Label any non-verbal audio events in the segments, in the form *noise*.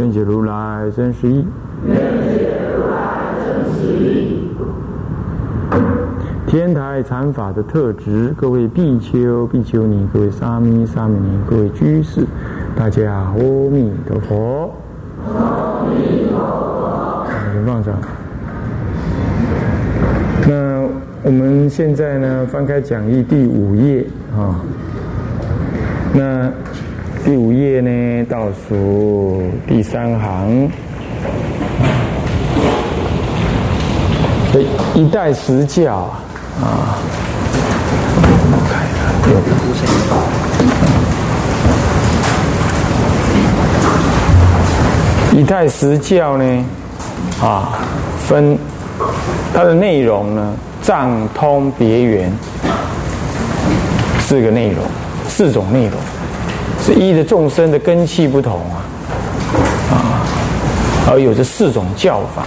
愿解如来真实义。愿解如来真实义。天台禅法的特质，各位比丘、比丘尼，各位沙弥、沙弥尼，各位居士，大家阿弥陀佛。阿弥陀佛。请放上。那我们现在呢，翻开讲义第五页啊。那第五页呢，倒数第三行，一代十教啊。看一下，一代十教呢，啊，分它的内容呢，藏通别圆四个内容，四种内容，是依着众生的根器不同啊，啊，而有这四种教法。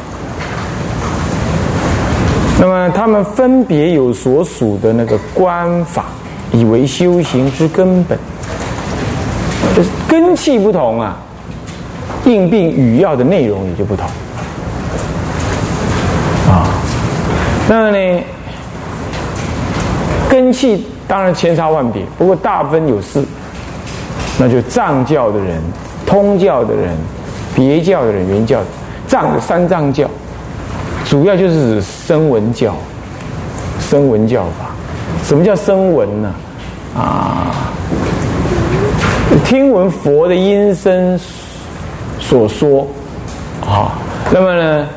那么他们分别有所属的那个观法，以为修行之根本，就是根器不同啊。应病语要的内容也就不同啊。那呢，根器当然千差万别，不过大分有四，那就藏教的人、通教的人、别教的人、原教藏三藏教，主要就是指声闻教、声闻教法。什么叫声闻呢？啊，听闻佛的音声。所说，啊，那么呢，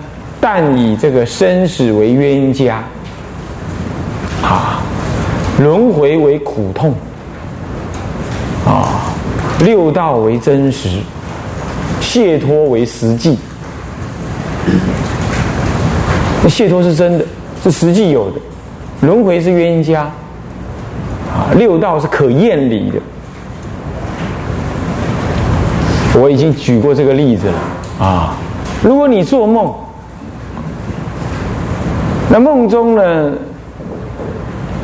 但以这个生死为冤家，啊，轮回为苦痛，啊，六道为真实，解脱为实际。那解脱是真的，是实际有的；轮回是冤家，啊，六道是可验理的。我已经举过这个例子了啊！如果你做梦，那梦中呢，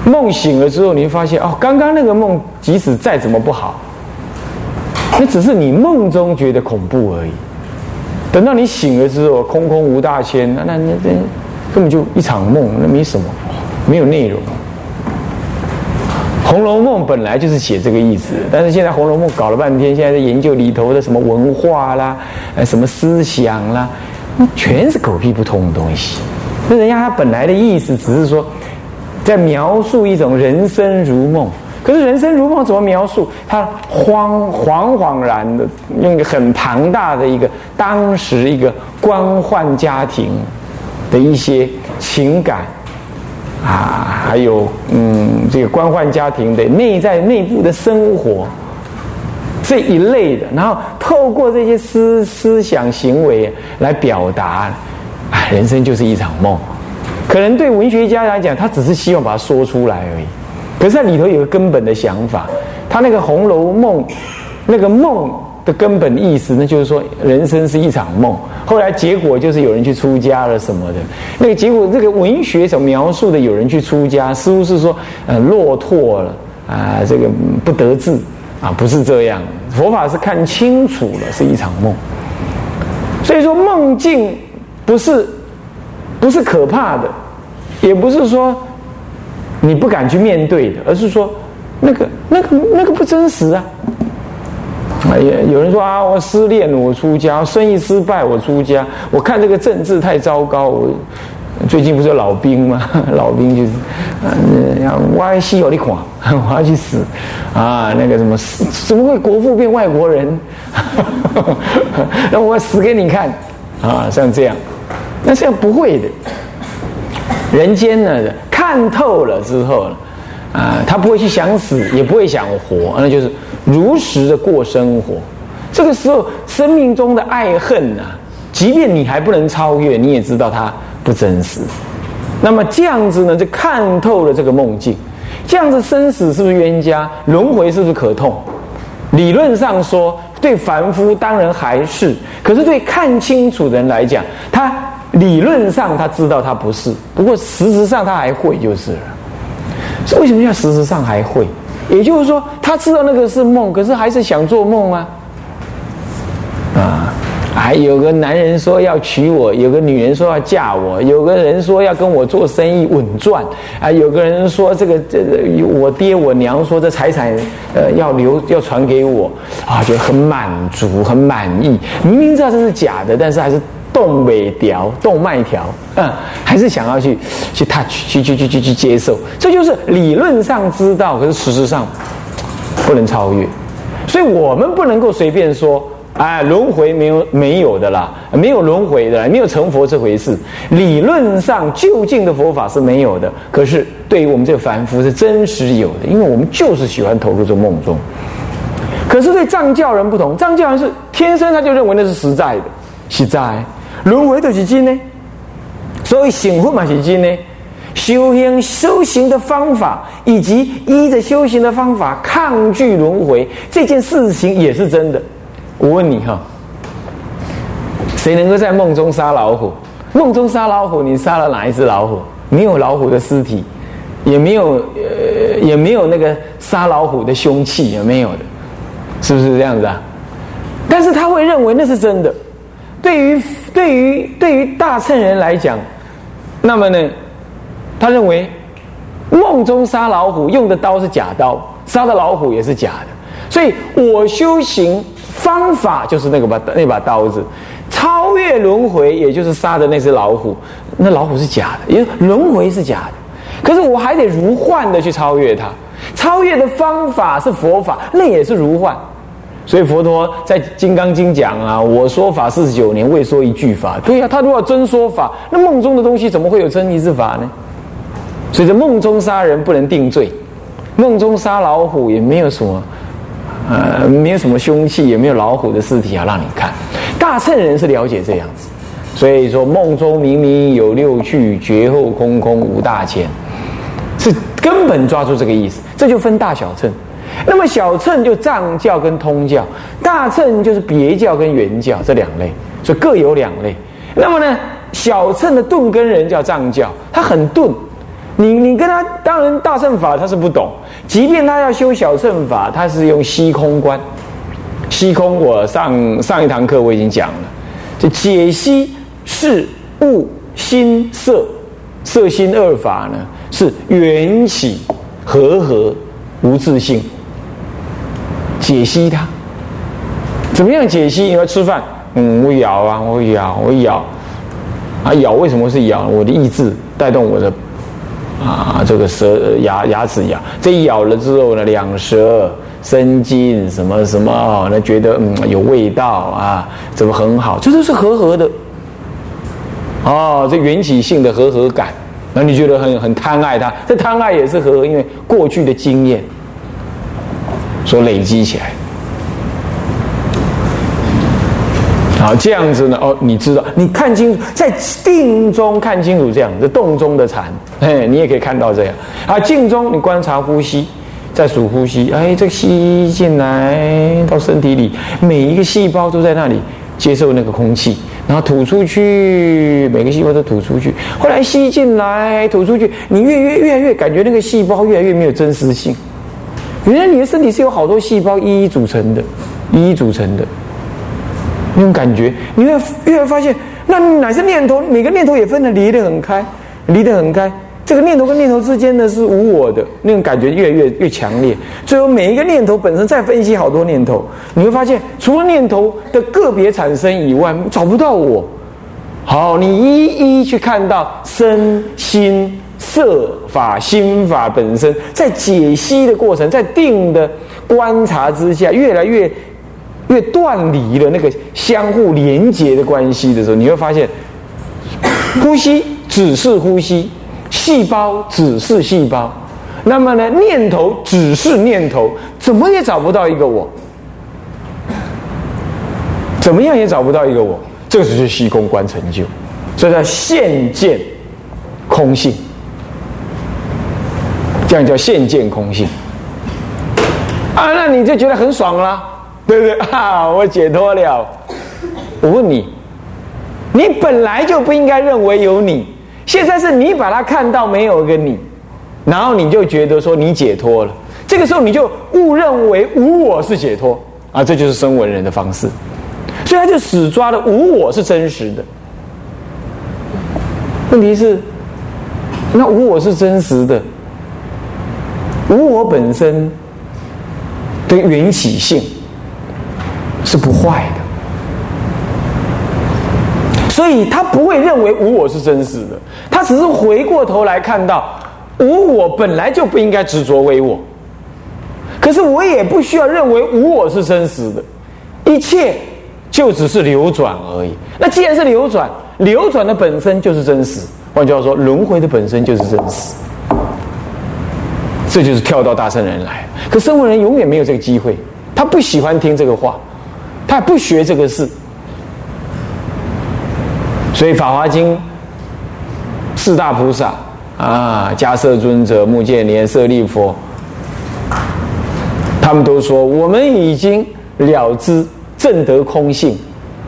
梦醒了之后，你会发现哦，刚刚那个梦即使再怎么不好，那只是你梦中觉得恐怖而已。等到你醒了之后，空空无大千，那那那那根本就一场梦，那没什么，没有内容。《红楼梦》本来就是写这个意思，但是现在《红楼梦》搞了半天，现在在研究里头的什么文化啦，呃，什么思想啦，那全是狗屁不通的东西。那人家他本来的意思只是说，在描述一种人生如梦。可是人生如梦怎么描述？他恍恍恍然的用一个很庞大的一个当时一个官宦家庭的一些情感。啊，还有嗯，这个官宦家庭的内在内部的生活这一类的，然后透过这些思思想行为来表达，人生就是一场梦。可能对文学家来讲，他只是希望把它说出来而已。可是，在里头有个根本的想法，他那个《红楼梦》那个梦。的根本意思，那就是说，人生是一场梦。后来结果就是有人去出家了什么的。那个结果，这个文学所描述的有人去出家，似乎是说，呃，落拓了啊，这个不得志啊，不是这样。佛法是看清楚了，是一场梦。所以说，梦境不是不是可怕的，也不是说你不敢去面对的，而是说，那个那个那个不真实啊。哎呀，有人说啊，我失恋，我出家；生意失败，我出家。我看这个政治太糟糕，我最近不是老兵吗？*laughs* 老兵就是，嗯，我西有你款，*laughs* 我要去死啊！那个什么，怎么会国父变外国人？*laughs* 那我死给你看啊！像这样，那这样不会的。人间呢，看透了之后呢。啊，他不会去想死，也不会想活，那就是如实的过生活。这个时候，生命中的爱恨呐，即便你还不能超越，你也知道它不真实。那么这样子呢，就看透了这个梦境。这样子生死是不是冤家？轮回是不是可痛？理论上说，对凡夫当然还是，可是对看清楚的人来讲，他理论上他知道他不是，不过实质上他还会就是了。为什么叫实质上还会？也就是说，他知道那个是梦，可是还是想做梦啊。啊，还有个男人说要娶我，有个女人说要嫁我，有个人说要跟我做生意稳赚，啊，有个人说这个这个我爹我娘说这财产呃要留要传给我，啊，就很满足很满意。明明知道这是假的，但是还是动尾条动脉条，嗯，还是想要去去 touch 去去去去去接受。这就是理论上知道，可是事实上不能超越，所以我们不能够随便说。哎，轮回没有没有的啦，没有轮回的，没有成佛这回事。理论上，究竟的佛法是没有的。可是，对于我们这个凡夫，是真实有的，因为我们就是喜欢投入这梦中。可是对藏教人不同，藏教人是天生他就认为那是实在的，实在轮回的是真呢。所以醒悟嘛是真呢。修行修行的方法，以及依着修行的方法抗拒轮回这件事情，也是真的。我问你哈，谁能够在梦中杀老虎？梦中杀老虎，你杀了哪一只老虎？没有老虎的尸体，也没有呃，也没有那个杀老虎的凶器，也没有的，是不是这样子啊？但是他会认为那是真的。对于对于对于大乘人来讲，那么呢，他认为梦中杀老虎用的刀是假刀，杀的老虎也是假的。所以我修行。方法就是那个把那把刀子，超越轮回，也就是杀的那只老虎。那老虎是假的，因为轮回是假的。可是我还得如幻的去超越它。超越的方法是佛法，那也是如幻。所以佛陀在《金刚经》讲啊，我说法四十九年，未说一句法。对呀，他如果真说法，那梦中的东西怎么会有真一之法呢？所以在梦中杀人不能定罪，梦中杀老虎也没有什么。呃，没有什么凶器，也没有老虎的尸体啊，让你看。大乘人是了解这样子，所以说梦中明明有六趣，绝后空空无大千，是根本抓住这个意思。这就分大小乘。那么小乘就藏教跟通教，大乘就是别教跟原教这两类，所以各有两类。那么呢，小乘的顿根人叫藏教，他很钝。你你跟他当然大乘法他是不懂，即便他要修小乘法，他是用虚空观。虚空我上上一堂课我已经讲了，就解析事物心色色心二法呢，是缘起和合无自性。解析它，怎么样解析？你要吃饭，嗯，我咬啊，我咬，我咬，啊咬为什么是咬？我的意志带动我的。啊，这个舌牙牙齿咬，这一咬了之后呢，两舌生津什么什么哦，那觉得嗯有味道啊，怎么很好？这都是和合的哦，这缘起性的和合感，那你觉得很很贪爱它？这贪爱也是和和，因为过去的经验所累积起来。好，这样子呢？哦，你知道，你看清楚，在定中看清楚这样，这洞中的禅，哎，你也可以看到这样。啊，静中你观察呼吸，在数呼吸，哎，这个吸进来到身体里，每一个细胞都在那里接受那个空气，然后吐出去，每个细胞都吐出去。后来吸进来，吐出去，你越越越来越感觉那个细胞越来越没有真实性。原来你的身体是有好多细胞一一组成的，一一组成的。那种感觉，你会越来发现，那哪些念头，每个念头也分得离得很开，离得很开。这个念头跟念头之间呢是无我的，那种感觉越来越越强烈。最后每一个念头本身再分析好多念头，你会发现，除了念头的个别产生以外，找不到我。好，你一一去看到身心色法心法本身，在解析的过程，在定的观察之下，越来越。越断离了那个相互连接的关系的时候，你会发现，呼吸只是呼吸，细胞只是细胞，那么呢，念头只是念头，怎么也找不到一个我，怎么样也找不到一个我。这个就是虚空观成就，所以叫现见空性，这样叫现见空性。啊，那你就觉得很爽了，对不对 *laughs* 啊？我解脱了。我问你，你本来就不应该认为有你，现在是你把它看到没有一个你，然后你就觉得说你解脱了。这个时候你就误认为无我是解脱啊，这就是声闻人的方式。所以他就死抓的无我是真实的。问题是，那无我是真实的，无我本身。的缘起性是不坏的，所以他不会认为无我是真实的，他只是回过头来看到无我本来就不应该执着为我，可是我也不需要认为无我是真实的，一切就只是流转而已。那既然是流转，流转的本身就是真实，换句话说，轮回的本身就是真实。这就是跳到大圣人来，可声闻人永远没有这个机会，他不喜欢听这个话，他也不学这个事，所以《法华经》四大菩萨啊，迦摄尊者、目犍连、舍利佛，他们都说我们已经了知正得空性。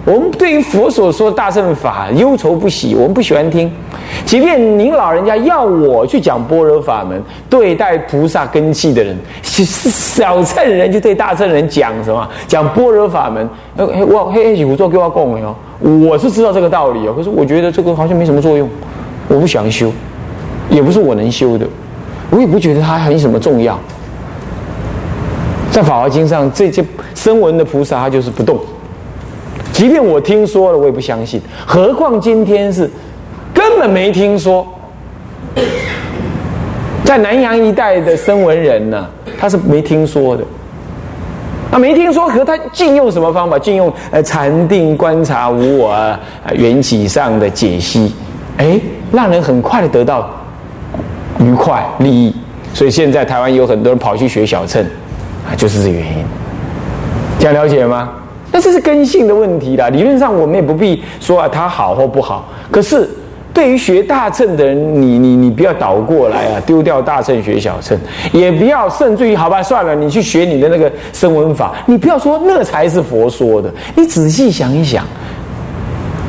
我们对于佛所说的大乘法忧愁不喜，我们不喜欢听。即便您老人家要我去讲般若法门，对待菩萨根器的人，小乘人就对大乘人讲什么？讲般若法门。我嘿嘿，我做给我讲没有？我是知道这个道理哦，可是我觉得这个好像没什么作用，我不想修，也不是我能修的，我也不觉得它很什么重要。在《法华经》上，这些声闻的菩萨，他就是不动。即便我听说了，我也不相信。何况今天是根本没听说，在南洋一带的声闻人呢，他是没听说的。那没听说，可他尽用什么方法？尽用呃禅定观察无我啊缘起上的解析，哎，让人很快的得到愉快利益。所以现在台湾有很多人跑去学小乘，啊，就是这个原因。这样了解吗？那这是根性的问题啦。理论上我们也不必说啊，它好或不好。可是对于学大乘的人，你你你不要倒过来啊，丢掉大乘学小乘，也不要甚至于好吧，算了，你去学你的那个声闻法，你不要说那才是佛说的。你仔细想一想，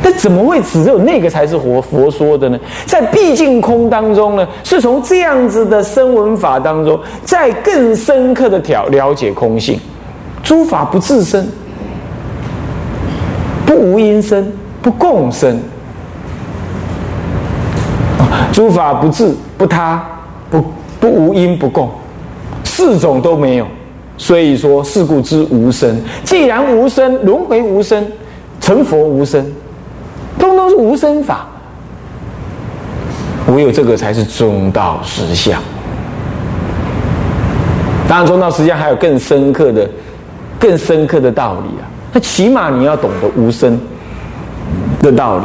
那怎么会只有那个才是佛佛说的呢？在毕竟空当中呢，是从这样子的声闻法当中，在更深刻的了了解空性，诸法不自生。无因生，不共生。诸法不自不他，不不无因不共，四种都没有。所以说，是故知无生。既然无生，轮回无生，成佛无生，通通是无生法。唯有这个才是中道实相。当然，中道实相还有更深刻的、更深刻的道理啊。那起码你要懂得无声的道理。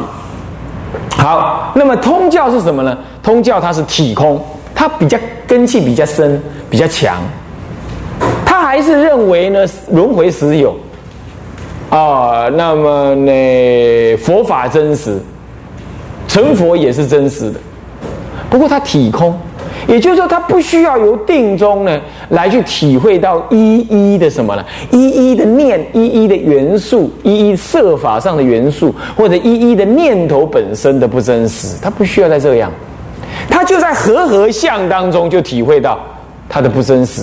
好，那么通教是什么呢？通教它是体空，它比较根气比较深，比较强。他还是认为呢，轮回实有啊。那么呢，佛法真实，成佛也是真实的。不过他体空。也就是说，他不需要由定中呢来去体会到一一的什么呢？一一的念，一一的元素，一一设法上的元素，或者一一的念头本身的不真实，他不需要再这样，他就在和合相当中就体会到它的不真实。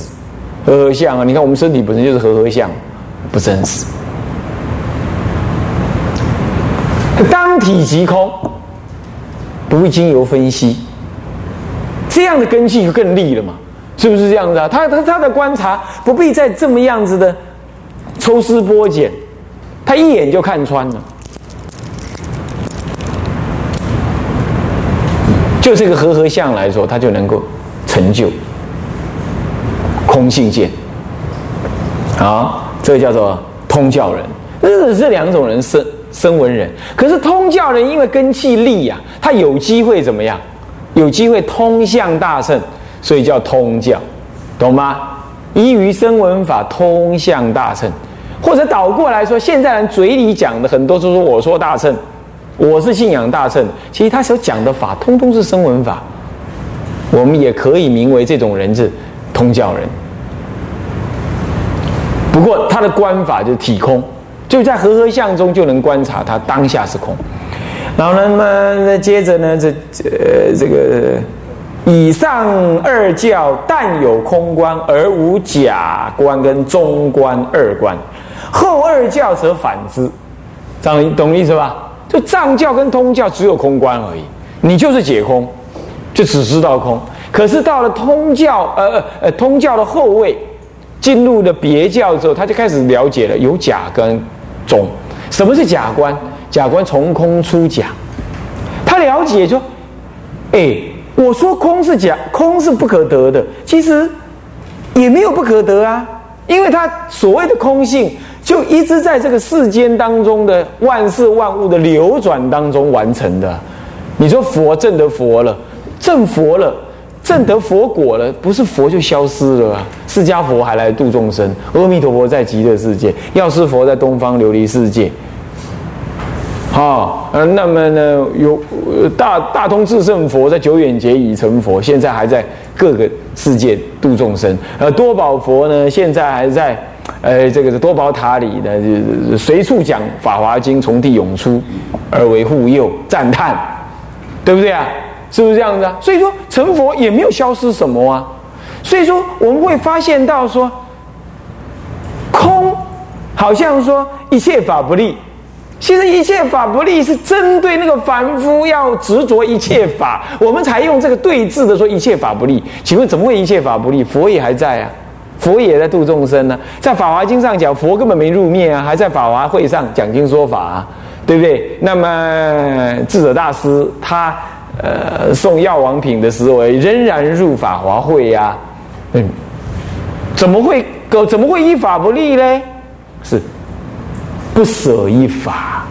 和合相啊，你看我们身体本身就是和合相，不真实。当体即空，不会经由分析。这样的根气就更利了嘛，是不是这样子啊？他他他的观察不必再这么样子的抽丝剥茧，他一眼就看穿了。就这个和合相来说，他就能够成就空性见。啊，这个叫做通教人。这是两种人生生闻人，可是通教人因为根气利呀，他有机会怎么样？有机会通向大圣，所以叫通教，懂吗？依于声闻法通向大圣，或者倒过来说，现在人嘴里讲的很多都说我说大乘，我是信仰大乘，其实他所讲的法，通通是声闻法。我们也可以名为这种人是通教人。不过他的观法就是体空，就在和合相中就能观察他当下是空。然后呢，那么接着呢，这呃这个以上二教但有空观而无假观跟中观二观，后二教则反之。这样懂意思吧？就藏教跟通教只有空观而已，你就是解空，就只知道空。可是到了通教，呃呃呃，通教的后位。进入了别教之后，他就开始了解了有假跟中。什么是假观？假观从空出假。他了解说：“哎，我说空是假，空是不可得的。其实也没有不可得啊，因为他所谓的空性，就一直在这个世间当中的万事万物的流转当中完成的。你说佛证得佛了，证佛了。”证得佛果了，不是佛就消失了啊！释迦佛还来度众生，阿弥陀佛在极乐世界，药师佛在东方琉璃世界。啊，呃，那么呢，有大大通智胜佛在久远劫已成佛，现在还在各个世界度众生。而，多宝佛呢，现在还在，呃，这个是多宝塔里呢，随处讲法华经，从地涌出，而为护佑赞叹，对不对啊？是不是这样子啊？所以说成佛也没有消失什么啊。所以说我们会发现到说，空好像说一切法不立。其实一切法不立是针对那个凡夫要执着一切法，我们才用这个对峙的说一切法不立。请问怎么会一切法不立？佛也还在啊，佛也在度众生呢。在法华经上讲，佛根本没入灭啊，还在法华会上讲经说法，啊，对不对？那么智者大师他。呃，送药王品的时候，仍然入法华会呀，嗯，怎么会怎么会依法不立呢？是不舍一法，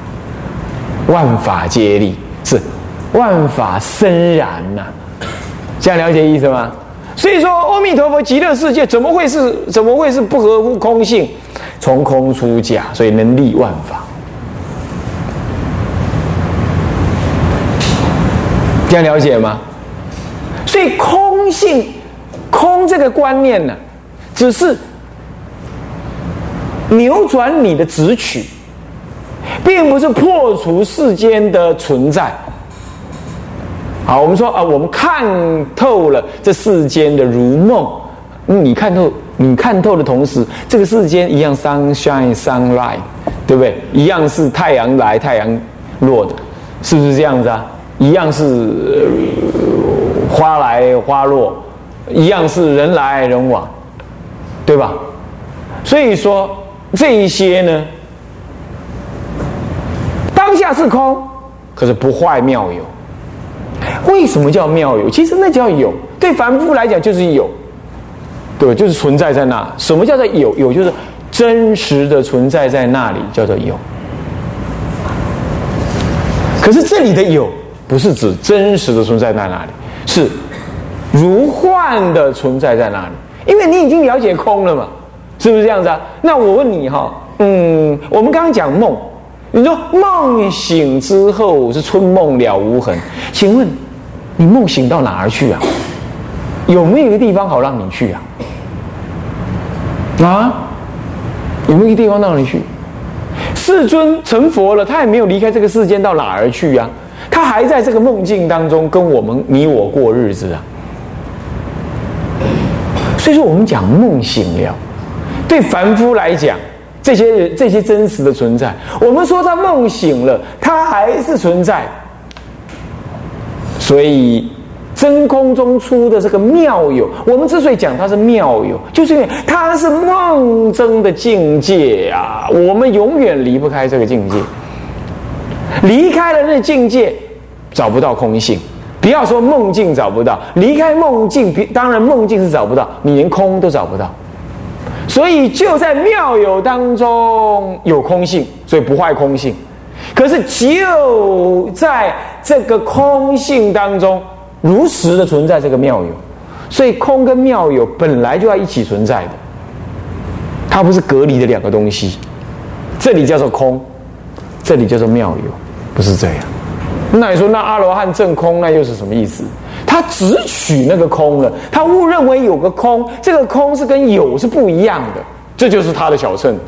万法皆立，是万法生然呐。这样了解意思吗？所以说，阿弥陀佛极乐世界怎么会是怎么会是不合乎空性？从空出假，所以能立万法。这样了解吗？所以空性、空这个观念呢，只是扭转你的直取，并不是破除世间的存在。好，我们说啊，我们看透了这世间的如梦。你看透，你看透的同时，这个世间一样 sunshine sunlight，对不对？一样是太阳来太阳落的，是不是这样子啊？一样是花来花落，一样是人来人往，对吧？所以说这一些呢，下是空，可是不坏妙有。为什么叫妙有？其实那叫有，对凡夫来讲就是有，对，就是存在在那。什么叫做有？有就是真实的存在在那里，叫做有。可是这里的有。不是指真实的存在在那里，是如幻的存在在那里。因为你已经了解空了嘛，是不是这样子啊？那我问你哈，嗯，我们刚刚讲梦，你说梦醒之后是春梦了无痕，请问你梦醒到哪儿去啊？有没有一个地方好让你去啊？啊？有没有一个地方让你去？世尊成佛了，他也没有离开这个世间，到哪儿去啊？他还在这个梦境当中跟我们你我过日子啊，所以说我们讲梦醒了，对凡夫来讲，这些人这些真实的存在，我们说他梦醒了，他还是存在。所以真空中出的这个妙有，我们之所以讲它是妙有，就是因为它是梦中的境界啊，我们永远离不开这个境界。离开了那境界，找不到空性。不要说梦境找不到，离开梦境，当然梦境是找不到，你连空都找不到。所以就在妙有当中有空性，所以不坏空性。可是就在这个空性当中，如实的存在这个妙有。所以空跟妙有本来就要一起存在的，它不是隔离的两个东西。这里叫做空，这里叫做妙有，不是这样。那你说那阿罗汉证空，那又是什么意思？他只取那个空了，他误认为有个空，这个空是跟有是不一样的，这就是他的小乘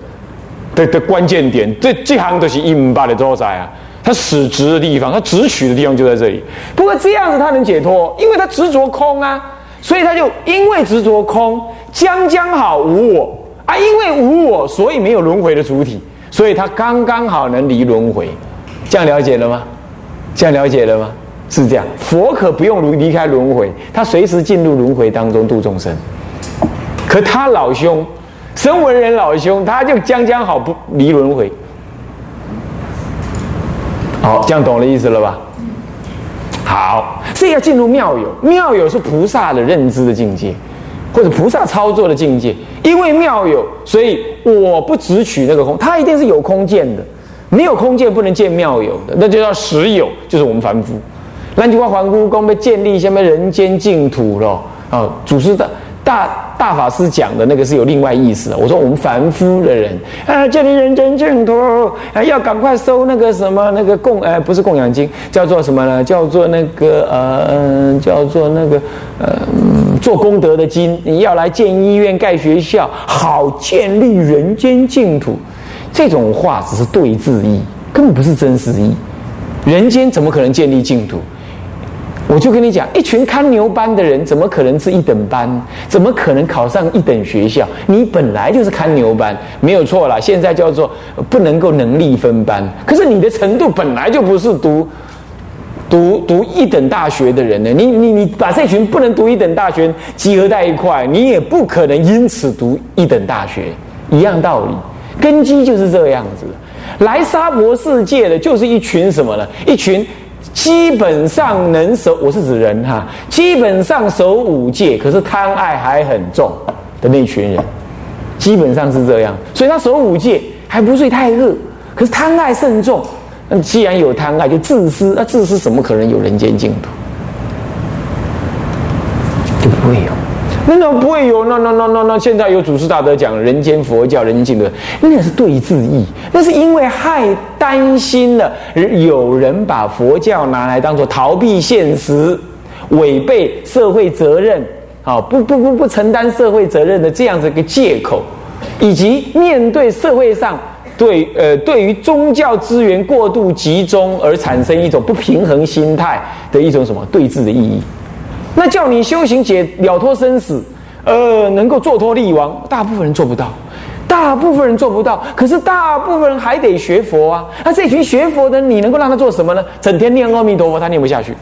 的的关键点。这这行都是一八的多在啊，他使执的地方，他执取的地方就在这里。不过这样子他能解脱，因为他执着空啊，所以他就因为执着空，将将好无我啊，因为无我，所以没有轮回的主体，所以他刚刚好能离轮回。这样了解了吗？这样了解了吗？是这样，佛可不用离开轮回，他随时进入轮回当中度众生。可他老兄，声闻人老兄，他就将将好不离轮回。好，这样懂了意思了吧？好，所以要进入妙有，妙有是菩萨的认知的境界，或者菩萨操作的境界。因为妙有，所以我不只取那个空，它一定是有空见的，没有空见不能见妙有的，那就叫实有，就是我们凡夫。那句话，环顾公被建立什么人间净土了？啊，祖师的大大法师讲的那个是有另外意思的。我说我们凡夫的人啊，建立人间净土啊，要赶快收那个什么那个供，呃，不是供养金，叫做什么呢？叫做那个呃，叫做那个呃，做功德的金。你要来建医院、盖学校，好建立人间净土。这种话只是对字义，根本不是真实意。人间怎么可能建立净土？我就跟你讲，一群看牛班的人，怎么可能是一等班？怎么可能考上一等学校？你本来就是看牛班，没有错啦。现在叫做不能够能力分班，可是你的程度本来就不是读读读一等大学的人呢。你你你把这群不能读一等大学集合在一块，你也不可能因此读一等大学。一样道理，根基就是这样子。来沙婆世界的就是一群什么呢？一群。基本上能守，我是指人哈，基本上守五戒，可是贪爱还很重的那群人，基本上是这样。所以他守五戒还不睡太饿，可是贪爱甚重。那既然有贪爱，就自私，那自私怎么可能有人间净土？就不会有。那怎么不会有？那那那那那，现在有祖师大德讲人间佛教、人间净土，那是对字义，那是因为害担心了，有人把佛教拿来当做逃避现实、违背社会责任、啊不不不不承担社会责任的这样子一个借口，以及面对社会上对呃对于宗教资源过度集中而产生一种不平衡心态的一种什么对峙的意义。那叫你修行解了脱生死，呃，能够坐脱立亡，大部分人做不到，大部分人做不到。可是大部分人还得学佛啊。那这群学佛的，你能够让他做什么呢？整天念阿弥陀佛，他念不下去。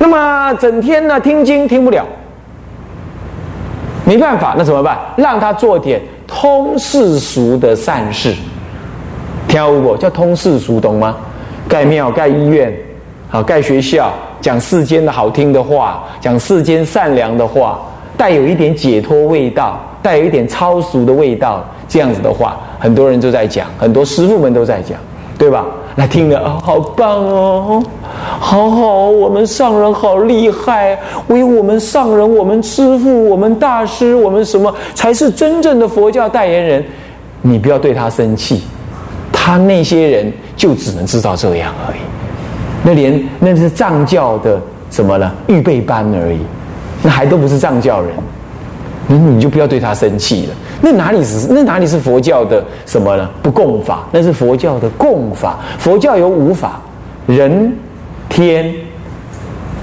那么整天呢听经听不了，没办法，那怎么办？让他做点通世俗的善事，听过叫通世俗，懂吗？盖庙、盖医院，好盖学校。讲世间的好听的话，讲世间善良的话，带有一点解脱味道，带有一点超俗的味道，这样子的话，很多人都在讲，很多师傅们都在讲，对吧？那听了啊，好棒哦，好好，我们上人好厉害，唯我们上人，我们师傅，我们大师，我们什么才是真正的佛教代言人？你不要对他生气，他那些人就只能知道这样而已。那连那是藏教的什么呢？预备班而已，那还都不是藏教人，你你就不要对他生气了。那哪里是那哪里是佛教的什么呢？不共法，那是佛教的共法。佛教有五法：人、天、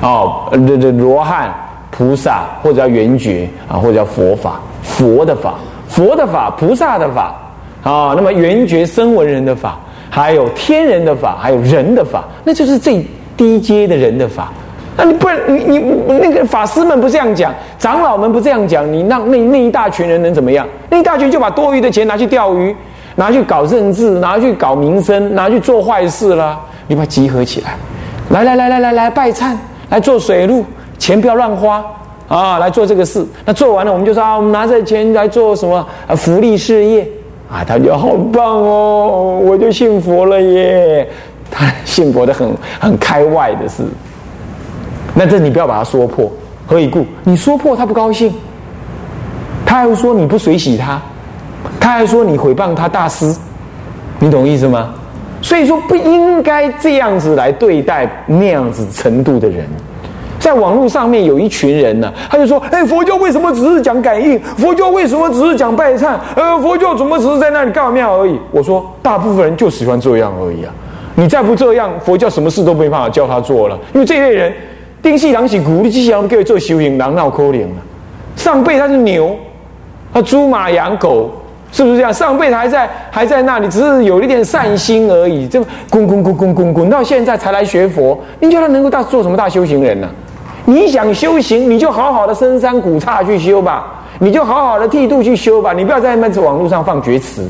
哦，这这罗汉、菩萨，或者叫圆觉啊，或者叫佛法。佛的法，佛的法，菩萨的法啊。那么圆觉声闻人的法。还有天人的法，还有人的法，那就是最低阶的人的法。那你不然，你你那个法师们不这样讲，长老们不这样讲，你让那那一大群人能怎么样？那一大群就把多余的钱拿去钓鱼，拿去搞政治，拿去搞民生，拿去做坏事了。你把它集合起来，来来来来来来拜忏，来做水路，钱不要乱花啊，来做这个事。那做完了，我们就说啊，我们拿这钱来做什么啊？福利事业。啊，他就好棒哦，我就信佛了耶！他信佛的很很开外的事，那这你不要把他说破，何以故？你说破他不高兴，他还说你不随喜他，他还说你诽谤他大师，你懂意思吗？所以说不应该这样子来对待那样子程度的人。在网络上面有一群人呢，他就说：“哎，佛教为什么只是讲感应？佛教为什么只是讲拜忏？呃，佛教怎么只是在那里告庙而已？”我说：“大部分人就喜欢这样而已啊！你再不这样，佛教什么事都没办法教他做了。因为这类人，丁细郎起鼓励机器人给做修行，狼闹扣脸了。上辈他是牛，他猪马羊狗，是不是这样？上辈子还在还在那里，只是有一点善心而已。这滚滚滚滚滚滚到现在才来学佛，你觉得能够大做什么大修行人呢？”你想修行，你就好好的深山古刹去修吧，你就好好的剃度去修吧，你不要在那网络上放厥词。